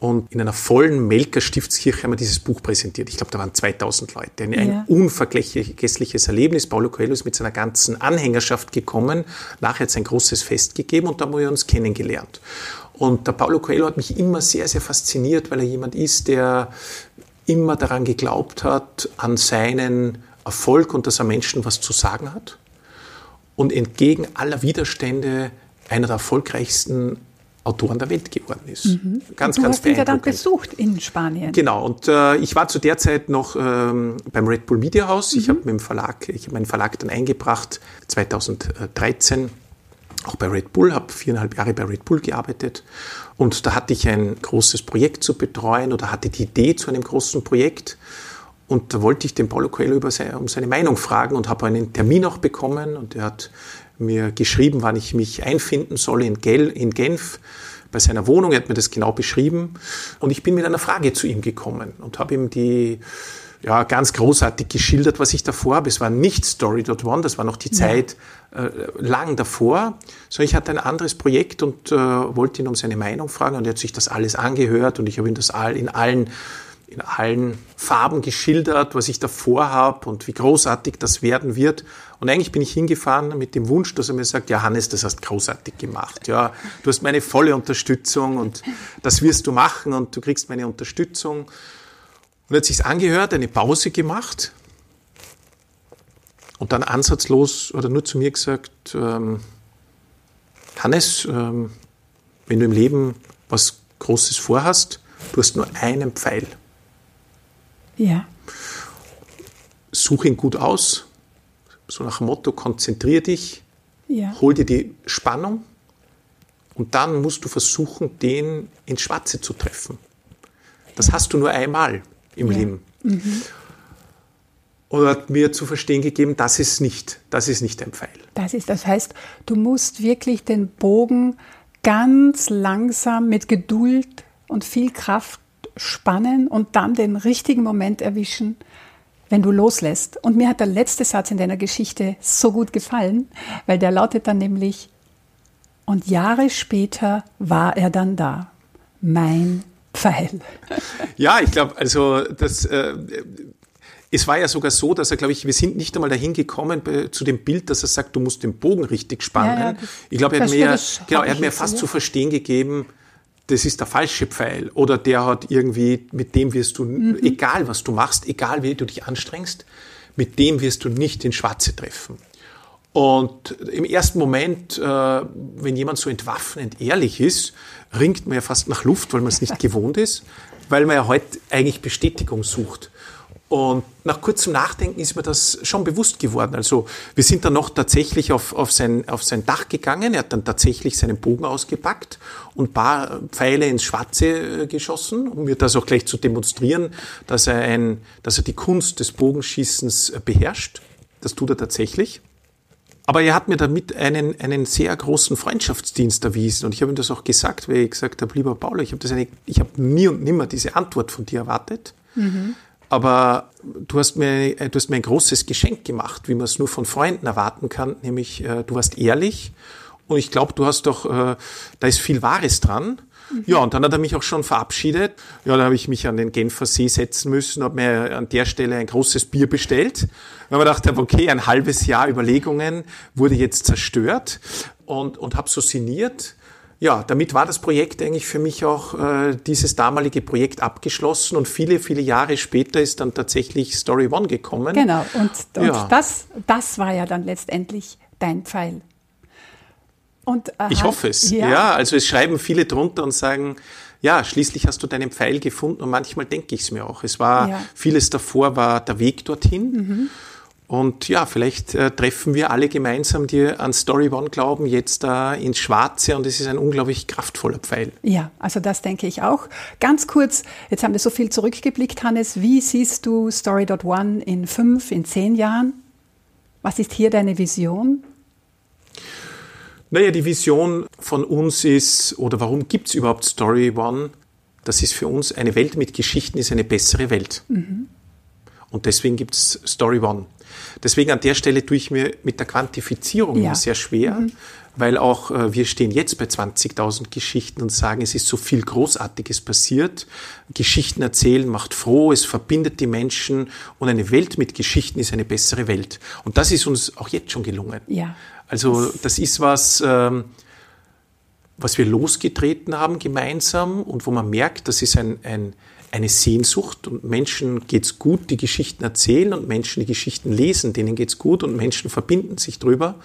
Und in einer vollen Melker Stiftskirche haben wir dieses Buch präsentiert. Ich glaube, da waren 2000 Leute. Ein, ja. unvergessliches Erlebnis. Paulo Coelho ist mit seiner ganzen Anhängerschaft gekommen. Nachher hat es ein großes Fest gegeben und da haben wir uns kennengelernt. Und der Paulo Coelho hat mich immer sehr, sehr fasziniert, weil er jemand ist, der immer daran geglaubt hat, an seinen Erfolg und dass er Menschen was zu sagen hat. Und entgegen aller Widerstände einer der erfolgreichsten Autoren der Welt geworden ist. Mhm. Ganz, du ganz hast ihn ja dann besucht in Spanien. Genau, und äh, ich war zu der Zeit noch ähm, beim Red Bull Media House. Mhm. Ich habe dem Verlag, ich habe meinen Verlag dann eingebracht, 2013 auch bei Red Bull, habe viereinhalb Jahre bei Red Bull gearbeitet. Und da hatte ich ein großes Projekt zu betreuen oder hatte die Idee zu einem großen Projekt. Und da wollte ich den Paulo Coelho seine, um seine Meinung fragen und habe einen Termin auch bekommen. Und er hat mir geschrieben, wann ich mich einfinden soll in, Gel, in Genf bei seiner Wohnung. Er hat mir das genau beschrieben. Und ich bin mit einer Frage zu ihm gekommen und habe ihm die ja, ganz großartig geschildert, was ich davor habe. Es war nicht Story.one, das war noch die Zeit äh, lang davor, sondern ich hatte ein anderes Projekt und äh, wollte ihn um seine Meinung fragen und er hat sich das alles angehört und ich habe ihm das all, in allen in allen Farben geschildert, was ich davor habe und wie großartig das werden wird. Und eigentlich bin ich hingefahren mit dem Wunsch, dass er mir sagt, ja Hannes, das hast großartig gemacht. Ja, du hast meine volle Unterstützung und das wirst du machen und du kriegst meine Unterstützung. Und er hat sich angehört, eine Pause gemacht und dann ansatzlos oder nur zu mir gesagt, ähm, Hannes, ähm, wenn du im Leben was Großes vorhast, du hast nur einen Pfeil. Ja. Such ihn gut aus, so nach dem Motto, konzentrier dich, ja. hol dir die Spannung und dann musst du versuchen, den ins Schwarze zu treffen. Das hast du nur einmal im ja. Leben. Mhm. Und hat mir zu verstehen gegeben, das ist nicht, das ist nicht ein Pfeil. Das ist, das heißt, du musst wirklich den Bogen ganz langsam mit Geduld und viel Kraft spannen und dann den richtigen Moment erwischen, wenn du loslässt. Und mir hat der letzte Satz in deiner Geschichte so gut gefallen, weil der lautet dann nämlich, und Jahre später war er dann da, mein Pfeil. Ja, ich glaube, also das, äh, es war ja sogar so, dass er, glaube ich, wir sind nicht einmal dahin gekommen bei, zu dem Bild, dass er sagt, du musst den Bogen richtig spannen. Ja, ja, ich glaube, er hat mir, genau, er hat mir fast zu verstehen gegeben, das ist der falsche Pfeil oder der hat irgendwie, mit dem wirst du, mhm. egal was du machst, egal wie du dich anstrengst, mit dem wirst du nicht den Schwarze treffen. Und im ersten Moment, äh, wenn jemand so entwaffnend ehrlich ist, ringt man ja fast nach Luft, weil man es nicht gewohnt ist, weil man ja heute eigentlich Bestätigung sucht. Und nach kurzem Nachdenken ist mir das schon bewusst geworden. Also wir sind dann noch tatsächlich auf, auf, sein, auf sein Dach gegangen. Er hat dann tatsächlich seinen Bogen ausgepackt und ein paar Pfeile ins Schwarze äh, geschossen, um mir das auch gleich zu demonstrieren, dass er, ein, dass er die Kunst des Bogenschießens beherrscht. Das tut er tatsächlich. Aber er hat mir damit einen, einen sehr großen Freundschaftsdienst erwiesen. Und ich habe ihm das auch gesagt, weil ich gesagt habe, lieber Paul, ich habe, das eine, ich habe nie und nimmer diese Antwort von dir erwartet. Mhm. Aber du hast, mir, du hast mir ein großes Geschenk gemacht, wie man es nur von Freunden erwarten kann, nämlich äh, du warst ehrlich und ich glaube, du hast doch, äh, da ist viel Wahres dran. Mhm. Ja, und dann hat er mich auch schon verabschiedet. Ja, da habe ich mich an den Genfer See setzen müssen, habe mir an der Stelle ein großes Bier bestellt. Weil man dachte, okay, ein halbes Jahr Überlegungen wurde jetzt zerstört und, und habe so sinniert ja, damit war das Projekt eigentlich für mich auch äh, dieses damalige Projekt abgeschlossen und viele, viele Jahre später ist dann tatsächlich Story One gekommen. Genau, und, und ja. das, das war ja dann letztendlich dein Pfeil. Und, äh, ich hoffe es. Ja. ja, also es schreiben viele drunter und sagen, ja, schließlich hast du deinen Pfeil gefunden und manchmal denke ich es mir auch. Es war, ja. vieles davor war der Weg dorthin. Mhm. Und ja, vielleicht äh, treffen wir alle gemeinsam, die an Story One glauben, jetzt da ins Schwarze und es ist ein unglaublich kraftvoller Pfeil. Ja, also das denke ich auch. Ganz kurz, jetzt haben wir so viel zurückgeblickt, Hannes. Wie siehst du Story.one in fünf, in zehn Jahren? Was ist hier deine Vision? Naja, die Vision von uns ist, oder warum gibt es überhaupt Story One? Das ist für uns eine Welt mit Geschichten, ist eine bessere Welt. Mhm. Und deswegen gibt es Story One. Deswegen an der Stelle tue ich mir mit der Quantifizierung ja. sehr schwer, mhm. weil auch äh, wir stehen jetzt bei 20.000 Geschichten und sagen, es ist so viel Großartiges passiert. Geschichten erzählen macht froh, es verbindet die Menschen und eine Welt mit Geschichten ist eine bessere Welt. Und das ist uns auch jetzt schon gelungen. Ja. Also das ist was, ähm, was wir losgetreten haben gemeinsam und wo man merkt, das ist ein, ein eine Sehnsucht und Menschen geht's gut, die Geschichten erzählen und Menschen die Geschichten lesen, denen geht's gut und Menschen verbinden sich drüber.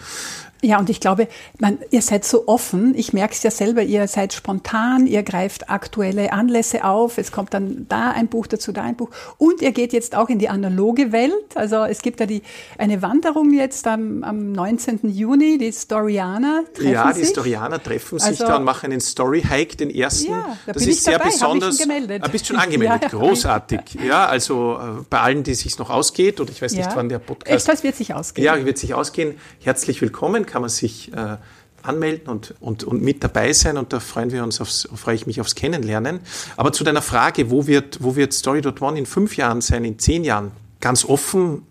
Ja, und ich glaube, man, ihr seid so offen. Ich merke es ja selber, ihr seid spontan, ihr greift aktuelle Anlässe auf. Es kommt dann da ein Buch dazu, da ein Buch. Und ihr geht jetzt auch in die analoge Welt. Also es gibt da die, eine Wanderung jetzt am, am 19. Juni, die Storianer treffen Ja, die Storianer treffen sich also, da und machen einen Story-Hike, den ersten. Ja, da das ist sehr dabei, besonders. Ich ah, bist schon angemeldet, ja, großartig. Ja, also äh, bei allen, die sich noch ausgeht, und ich weiß nicht, wann der Podcast. Echt, das wird sich ausgehen. Ja, wird sich ausgehen. Herzlich willkommen kann man sich äh, anmelden und, und, und mit dabei sein und da freuen wir uns aufs, freue ich mich aufs Kennenlernen. Aber zu deiner Frage, wo wird, wo wird Story.one in fünf Jahren sein, in zehn Jahren? Ganz offen,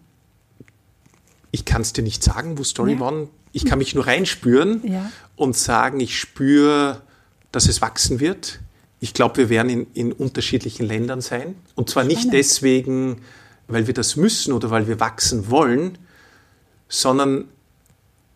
ich kann es dir nicht sagen, wo Story ja. One, ich kann mich nur reinspüren ja. und sagen, ich spüre, dass es wachsen wird. Ich glaube, wir werden in, in unterschiedlichen Ländern sein. Und zwar Spannend. nicht deswegen, weil wir das müssen oder weil wir wachsen wollen, sondern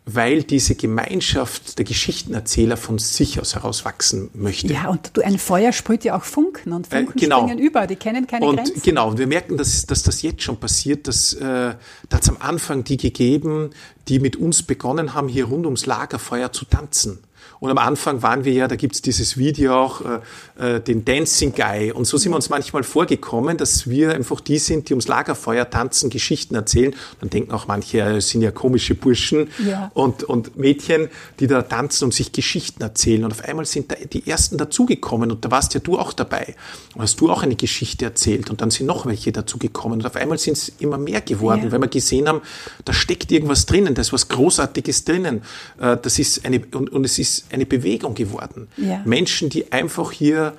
weil diese Gemeinschaft der Geschichtenerzähler von sich aus heraus wachsen möchte. Ja, und du, ein Feuer sprüht ja auch Funken und äh, Funken äh, genau. springen über, die kennen keine und, Grenzen. Genau, und wir merken, dass, dass das jetzt schon passiert, dass äh, da am Anfang die gegeben, die mit uns begonnen haben, hier rund ums Lagerfeuer zu tanzen. Und am Anfang waren wir ja, da gibt's dieses Video auch, äh, äh, den Dancing Guy. Und so sind wir uns manchmal vorgekommen, dass wir einfach die sind, die ums Lagerfeuer tanzen, Geschichten erzählen. Dann denken auch manche, es sind ja komische Burschen ja. Und, und Mädchen, die da tanzen und sich Geschichten erzählen. Und auf einmal sind da die ersten dazugekommen und da warst ja du auch dabei. Und hast du auch eine Geschichte erzählt und dann sind noch welche dazugekommen. Und auf einmal sind es immer mehr geworden, ja. weil wir gesehen haben, da steckt irgendwas drinnen, da ist was Großartiges drinnen. Äh, das ist eine, und, und es ist eine Bewegung geworden. Ja. Menschen, die einfach hier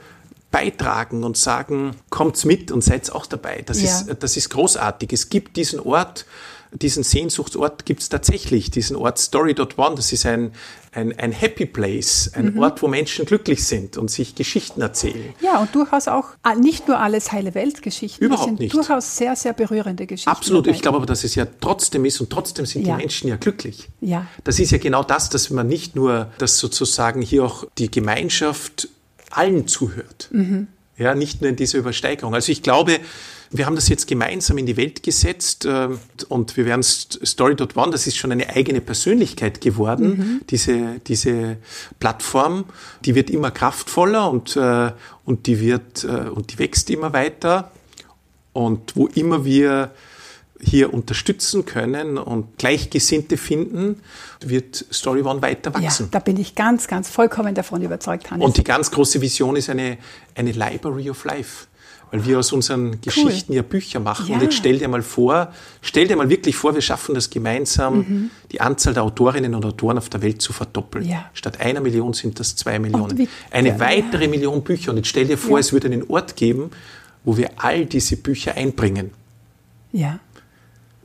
beitragen und sagen, kommt's mit und seid auch dabei. Das, ja. ist, das ist großartig. Es gibt diesen Ort, diesen Sehnsuchtsort gibt es tatsächlich, diesen Ort Story.one. Das ist ein, ein, ein Happy Place, ein mhm. Ort, wo Menschen glücklich sind und sich Geschichten erzählen. Ja, und durchaus auch ah, nicht nur alles heile Weltgeschichten. Überhaupt sind nicht. Durchaus sehr, sehr berührende Geschichten. Absolut. Dabei. Ich glaube aber, dass es ja trotzdem ist und trotzdem sind ja. die Menschen ja glücklich. Ja. Das ist ja genau das, dass man nicht nur, dass sozusagen hier auch die Gemeinschaft allen zuhört. Mhm. Ja, nicht nur in dieser Übersteigerung. Also ich glaube, wir haben das jetzt gemeinsam in die Welt gesetzt äh, und wir werden Story.one, das ist schon eine eigene Persönlichkeit geworden, mhm. diese, diese Plattform, die wird immer kraftvoller und, äh, und, die wird, äh, und die wächst immer weiter. Und wo immer wir hier unterstützen können und Gleichgesinnte finden, wird Story One weiter wachsen. Ja, da bin ich ganz, ganz vollkommen davon überzeugt, Hannes. Und die ganz große Vision ist eine, eine Library of Life weil wir aus unseren Geschichten cool. ja Bücher machen. Ja. Und jetzt stell dir mal vor, stell dir mal wirklich vor, wir schaffen das gemeinsam, mhm. die Anzahl der Autorinnen und Autoren auf der Welt zu verdoppeln. Ja. Statt einer Million sind das zwei Millionen. Wie, Eine ja, weitere Million Bücher. Und jetzt stell dir vor, es würde einen Ort geben, wo wir all diese Bücher einbringen. Ja.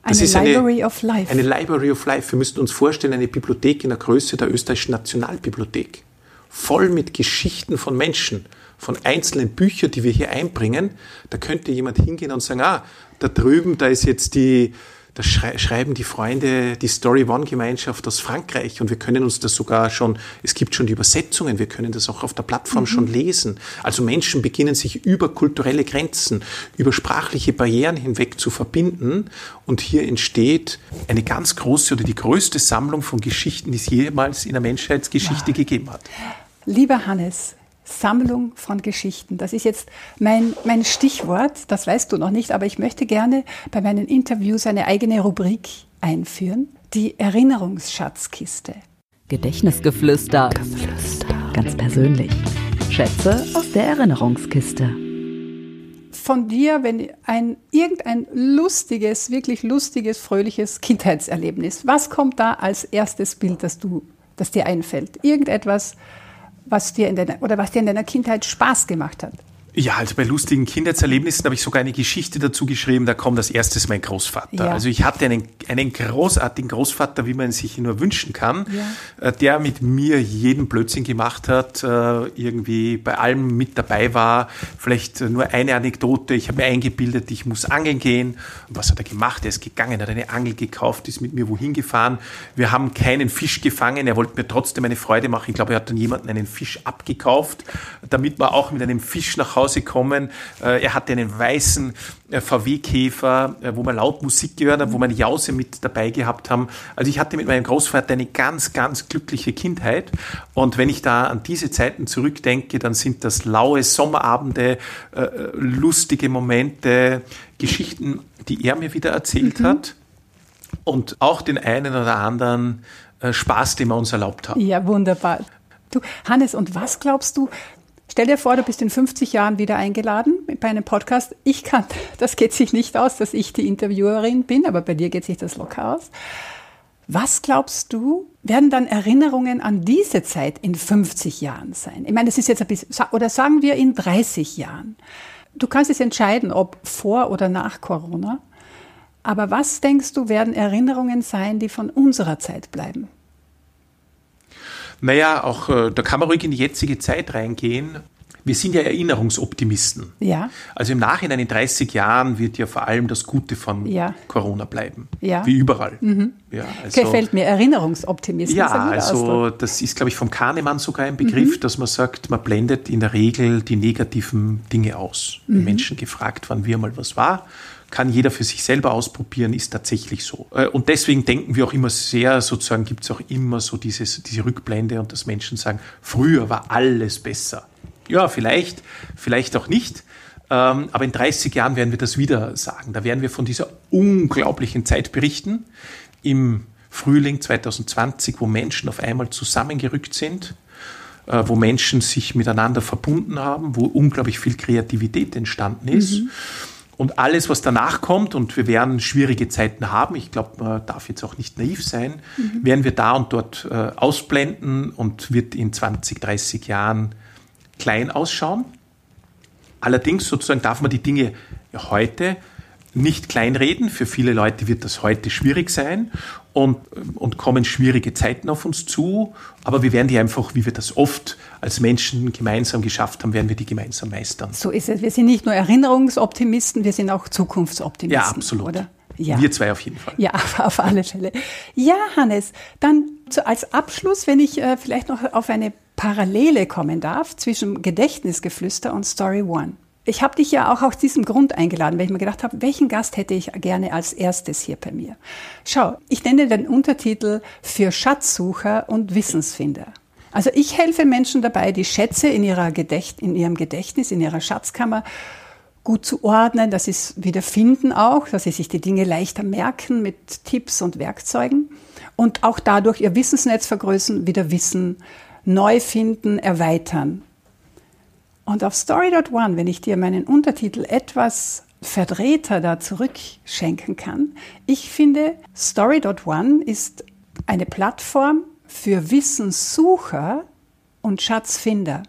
Eine das ist Library eine, of Life. Eine Library of Life. Wir müssten uns vorstellen, eine Bibliothek in der Größe der österreichischen Nationalbibliothek. Voll mit Geschichten von Menschen von einzelnen Büchern, die wir hier einbringen, da könnte jemand hingehen und sagen, ah, da drüben, da ist jetzt die, da schreiben die Freunde die Story One Gemeinschaft aus Frankreich und wir können uns das sogar schon, es gibt schon die Übersetzungen, wir können das auch auf der Plattform mhm. schon lesen. Also Menschen beginnen sich über kulturelle Grenzen, über sprachliche Barrieren hinweg zu verbinden und hier entsteht eine ganz große oder die größte Sammlung von Geschichten, die es jemals in der Menschheitsgeschichte wow. gegeben hat. Lieber Hannes, Sammlung von Geschichten. Das ist jetzt mein, mein Stichwort, das weißt du noch nicht, aber ich möchte gerne bei meinen Interviews eine eigene Rubrik einführen, die Erinnerungsschatzkiste. Gedächtnisgeflüster. Geflüster. Ganz persönlich. Schätze aus der Erinnerungskiste. Von dir, wenn ein irgendein lustiges, wirklich lustiges, fröhliches Kindheitserlebnis, was kommt da als erstes Bild, das du, das dir einfällt? Irgendetwas, was dir in deiner, oder was dir in deiner Kindheit Spaß gemacht hat? Ja, also bei lustigen Kindheitserlebnissen habe ich sogar eine Geschichte dazu geschrieben, da kommt als erstes mein Großvater. Ja. Also ich hatte einen, einen großartigen Großvater, wie man sich nur wünschen kann, ja. Äh, der mit mir jeden Blödsinn gemacht hat, äh, irgendwie bei allem mit dabei war. Vielleicht nur eine Anekdote, ich habe mir eingebildet, ich muss angeln gehen. Und was hat er gemacht? Er ist gegangen, hat eine Angel gekauft, ist mit mir wohin gefahren. Wir haben keinen Fisch gefangen, er wollte mir trotzdem eine Freude machen. Ich glaube, er hat dann jemanden einen Fisch abgekauft, damit man auch mit einem Fisch nach Hause Hause kommen. Äh, er hatte einen weißen äh, VW-Käfer, äh, wo man laut Musik gehört hat, wo eine Jause mit dabei gehabt haben. Also ich hatte mit meinem Großvater eine ganz, ganz glückliche Kindheit. Und wenn ich da an diese Zeiten zurückdenke, dann sind das laue Sommerabende, lustige Momente, Geschichten, die er mir wieder erzählt mhm. hat. Und auch den einen oder anderen Spaß, den wir uns erlaubt haben. Ja, wunderbar. Du, Hannes, und was glaubst du, Stell dir vor, du bist in 50 Jahren wieder eingeladen bei einem Podcast. Ich kann, das geht sich nicht aus, dass ich die Interviewerin bin, aber bei dir geht sich das locker aus. Was glaubst du, werden dann Erinnerungen an diese Zeit in 50 Jahren sein? Ich meine, das ist jetzt ein bisschen, oder sagen wir in 30 Jahren. Du kannst es entscheiden, ob vor oder nach Corona. Aber was denkst du, werden Erinnerungen sein, die von unserer Zeit bleiben? Naja, auch äh, da kann man ruhig in die jetzige Zeit reingehen. Wir sind ja Erinnerungsoptimisten. Ja. Also im Nachhinein in 30 Jahren wird ja vor allem das Gute von ja. Corona bleiben. Ja. Wie überall. Mhm. Ja, also, Gefällt mir, Erinnerungsoptimismus. Ja, also das ist, glaube ich, vom Kahnemann sogar ein Begriff, mhm. dass man sagt, man blendet in der Regel die negativen Dinge aus. Mhm. Menschen gefragt, wann wir mal was war kann jeder für sich selber ausprobieren, ist tatsächlich so. Äh, und deswegen denken wir auch immer sehr, sozusagen gibt es auch immer so dieses, diese Rückblende und dass Menschen sagen, früher war alles besser. Ja, vielleicht, vielleicht auch nicht. Ähm, aber in 30 Jahren werden wir das wieder sagen. Da werden wir von dieser unglaublichen Zeit berichten. Im Frühling 2020, wo Menschen auf einmal zusammengerückt sind, äh, wo Menschen sich miteinander verbunden haben, wo unglaublich viel Kreativität entstanden ist. Mhm. Und alles, was danach kommt, und wir werden schwierige Zeiten haben, ich glaube, man darf jetzt auch nicht naiv sein, mhm. werden wir da und dort äh, ausblenden und wird in 20, 30 Jahren klein ausschauen. Allerdings sozusagen darf man die Dinge heute nicht kleinreden. Für viele Leute wird das heute schwierig sein und, und kommen schwierige Zeiten auf uns zu. Aber wir werden die einfach, wie wir das oft als Menschen gemeinsam geschafft haben, werden wir die gemeinsam meistern. So ist es. Wir sind nicht nur Erinnerungsoptimisten, wir sind auch Zukunftsoptimisten. Ja, absolut. Oder? Ja. Wir zwei auf jeden Fall. Ja, auf alle Fälle. Ja, Hannes, dann als Abschluss, wenn ich äh, vielleicht noch auf eine Parallele kommen darf zwischen Gedächtnisgeflüster und Story One. Ich habe dich ja auch aus diesem Grund eingeladen, weil ich mir gedacht habe, welchen Gast hätte ich gerne als erstes hier bei mir? Schau, ich nenne den Untertitel für Schatzsucher und Wissensfinder. Also ich helfe Menschen dabei, die Schätze in, Gedächt in ihrem Gedächtnis, in ihrer Schatzkammer gut zu ordnen, dass sie es wieder finden auch, dass sie sich die Dinge leichter merken mit Tipps und Werkzeugen und auch dadurch ihr Wissensnetz vergrößern, wieder Wissen neu finden, erweitern. Und auf Story.one, wenn ich dir meinen Untertitel etwas verdrehter da zurückschenken kann, ich finde, Story.one ist eine Plattform für Wissenssucher und Schatzfinder.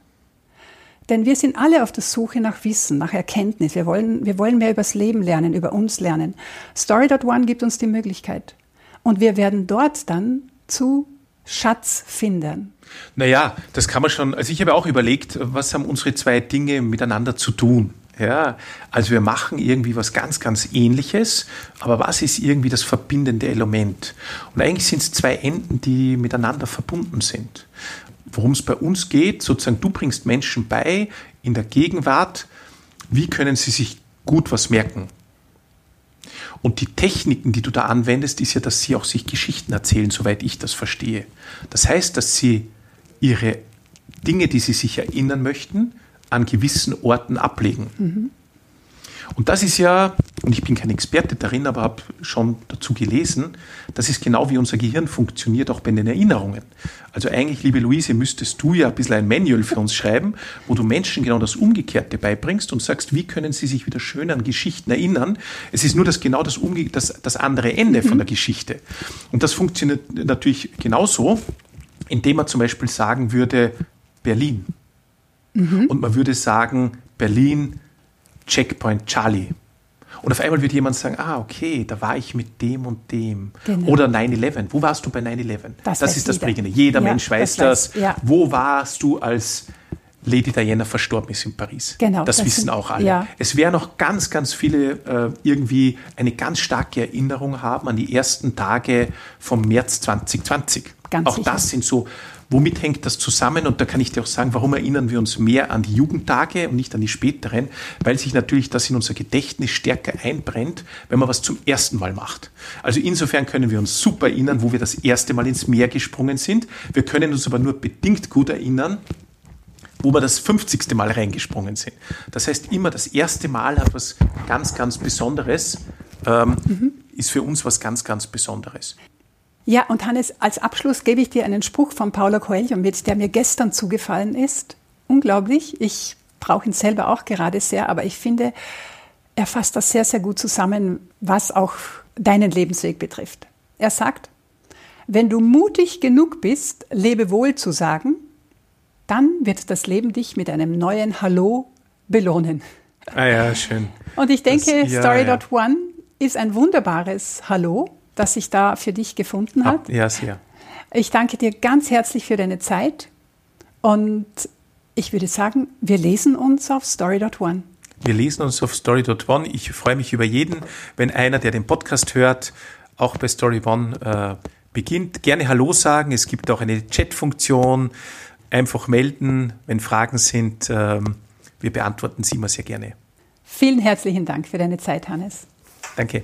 Denn wir sind alle auf der Suche nach Wissen, nach Erkenntnis. Wir wollen, wir wollen mehr übers Leben lernen, über uns lernen. Story.one gibt uns die Möglichkeit. Und wir werden dort dann zu Schatzfindern. Naja, das kann man schon. Also ich habe auch überlegt, was haben unsere zwei Dinge miteinander zu tun? Ja, also wir machen irgendwie was ganz, ganz ähnliches, aber was ist irgendwie das verbindende Element? Und eigentlich sind es zwei Enden, die miteinander verbunden sind. Worum es bei uns geht, sozusagen, du bringst Menschen bei in der Gegenwart, wie können sie sich gut was merken? Und die Techniken, die du da anwendest, ist ja, dass sie auch sich Geschichten erzählen, soweit ich das verstehe. Das heißt, dass sie ihre Dinge, die sie sich erinnern möchten, an gewissen Orten ablegen. Mhm. Und das ist ja, und ich bin kein Experte darin, aber habe schon dazu gelesen, das ist genau wie unser Gehirn funktioniert, auch bei den Erinnerungen. Also eigentlich, liebe Luise, müsstest du ja ein bisschen ein Manual für uns schreiben, wo du Menschen genau das Umgekehrte beibringst und sagst, wie können sie sich wieder schön an Geschichten erinnern. Es ist nur das genau das, Umge das, das andere Ende mhm. von der Geschichte. Und das funktioniert natürlich genauso, indem man zum Beispiel sagen würde, Berlin. Mhm. Und man würde sagen, Berlin, Checkpoint Charlie. Und auf einmal wird jemand sagen, ah, okay, da war ich mit dem und dem. Genau. Oder 9-11. Wo warst du bei 9-11? Das, das ist das Prägende. Jeder ja, Mensch weiß das. das. Ja. Wo warst du, als Lady Diana verstorben ist in Paris. Genau. Das, das wissen sind, auch alle. Ja. Es werden auch ganz, ganz viele äh, irgendwie eine ganz starke Erinnerung haben an die ersten Tage vom März 2020. Ganz auch sicher. das sind so Womit hängt das zusammen? Und da kann ich dir auch sagen, warum erinnern wir uns mehr an die Jugendtage und nicht an die späteren? Weil sich natürlich das in unser Gedächtnis stärker einbrennt, wenn man was zum ersten Mal macht. Also insofern können wir uns super erinnern, wo wir das erste Mal ins Meer gesprungen sind. Wir können uns aber nur bedingt gut erinnern, wo wir das 50. Mal reingesprungen sind. Das heißt, immer das erste Mal hat was ganz, ganz Besonderes, ähm, mhm. ist für uns was ganz, ganz Besonderes. Ja, und Hannes, als Abschluss gebe ich dir einen Spruch von Paula Coelho mit, der mir gestern zugefallen ist. Unglaublich. Ich brauche ihn selber auch gerade sehr, aber ich finde, er fasst das sehr, sehr gut zusammen, was auch deinen Lebensweg betrifft. Er sagt, wenn du mutig genug bist, lebe wohl zu sagen, dann wird das Leben dich mit einem neuen Hallo belohnen. Ah ja, schön. Und ich denke, ja, Story.one ja. ist ein wunderbares Hallo das sich da für dich gefunden hat. Ja, sehr. Ich danke dir ganz herzlich für deine Zeit und ich würde sagen, wir lesen uns auf Story.one. Wir lesen uns auf Story.one. Ich freue mich über jeden, wenn einer, der den Podcast hört, auch bei Story One äh, beginnt. Gerne Hallo sagen. Es gibt auch eine Chat-Funktion. Einfach melden, wenn Fragen sind. Ähm, wir beantworten sie immer sehr gerne. Vielen herzlichen Dank für deine Zeit, Hannes. Danke.